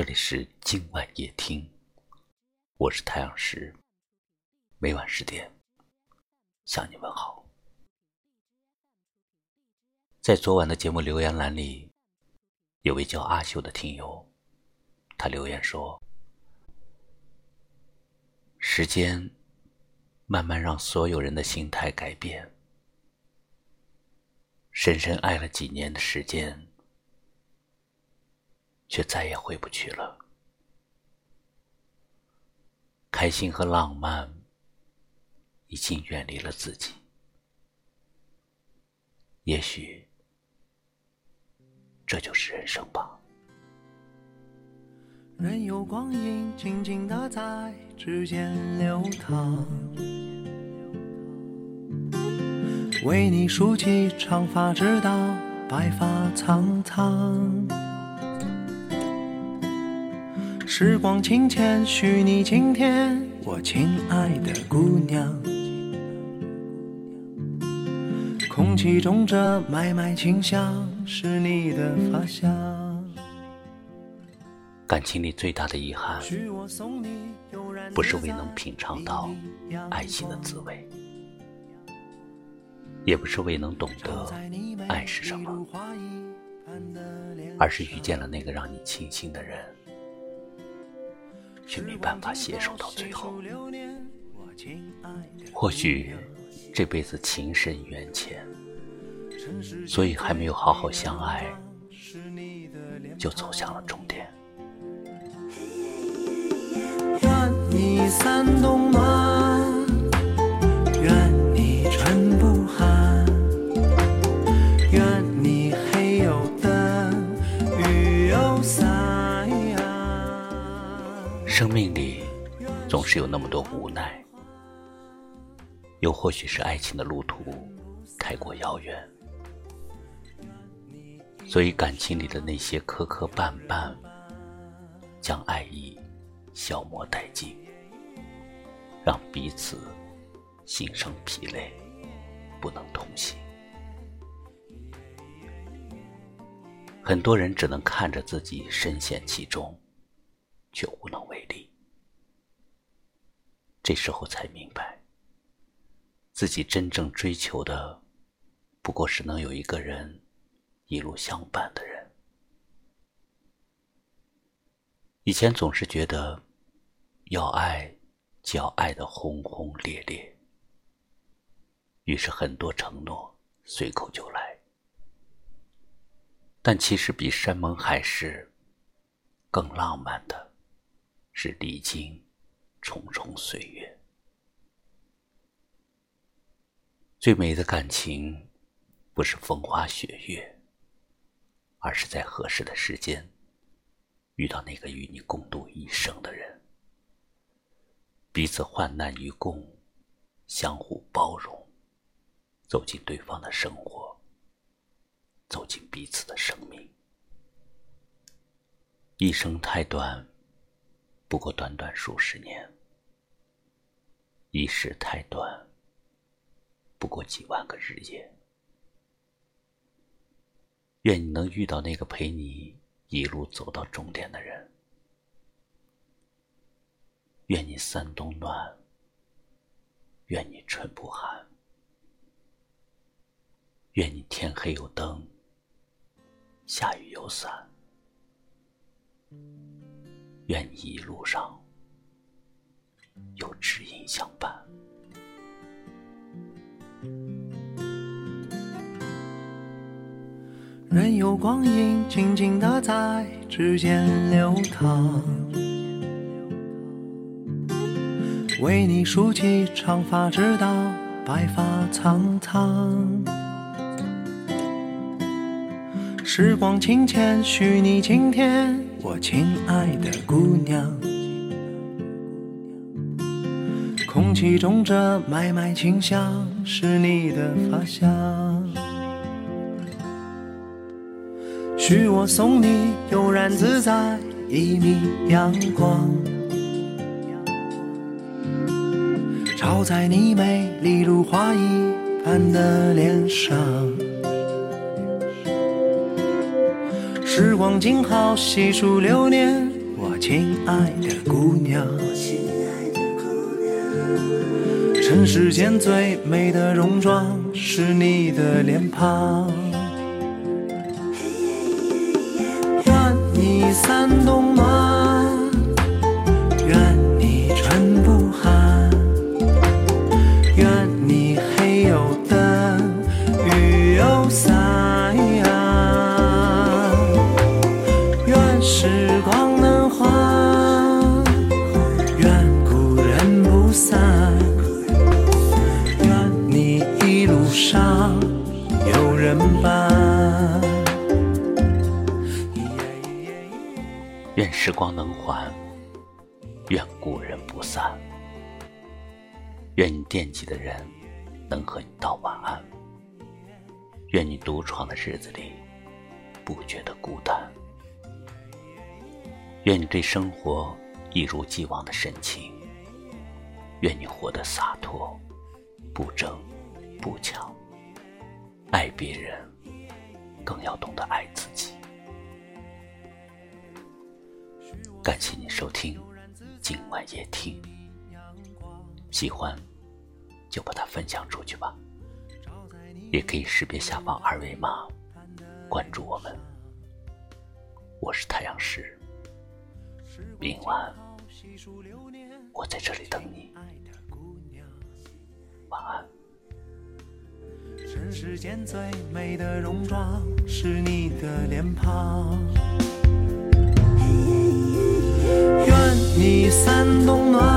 这里是今晚夜听，我是太阳石，每晚十点向你问好。在昨晚的节目留言栏里，有位叫阿秀的听友，他留言说：“时间慢慢让所有人的心态改变，深深爱了几年的时间。”却再也回不去了。开心和浪漫已经远离了自己，也许这就是人生吧。任由光阴静静的在指尖流淌，为你梳起长发，直到白发苍苍。时光轻浅，许你晴天，我亲爱的姑娘。空气中这脉脉清香，是你的发香。感情里最大的遗憾，不是未能品尝到爱情的滋味，也不是未能懂得爱是什么，而是遇见了那个让你倾心的人。却没办法携手到最后。或许这辈子情深缘浅，所以还没有好好相爱，就走向了终点。愿你三总是有那么多无奈，又或许是爱情的路途太过遥远，所以感情里的那些磕磕绊绊，将爱意消磨殆尽，让彼此心生疲累，不能同行。很多人只能看着自己深陷其中。却无能为力。这时候才明白，自己真正追求的，不过是能有一个人一路相伴的人。以前总是觉得，要爱就要爱的轰轰烈烈，于是很多承诺随口就来。但其实比山盟海誓更浪漫的。是历经重重岁月，最美的感情，不是风花雪月，而是在合适的时间，遇到那个与你共度一生的人，彼此患难与共，相互包容，走进对方的生活，走进彼此的生命。一生太短。不过短短数十年，一世太短。不过几万个日夜。愿你能遇到那个陪你一路走到终点的人。愿你三冬暖，愿你春不寒。愿你天黑有灯，下雨有伞。愿一路上有知音相伴。任由光阴静静的在指尖流淌，为你梳起长发，直到白发苍苍。时光轻浅，许你晴天。我亲爱的姑娘，空气中这脉脉清香，是你的发香。许我送你悠然自在一米阳光，照在你美丽如花一般的脸上。时光静好，细数流年，我亲爱的姑娘。尘世间最美的容妆是你的脸庞。愿你三冬愿时光能缓，愿故人不散。愿你惦记的人能和你道晚安。愿你独闯的日子里不觉得孤单。愿你对生活一如既往的深情。愿你活得洒脱，不争不抢。爱别人，更要懂得爱自己。感谢你收听今晚夜听，喜欢就把它分享出去吧，也可以识别下方二维码关注我们。我是太阳石，明晚我在这里等你，晚安。世间最美的戎装是你的脸庞。三冬暖，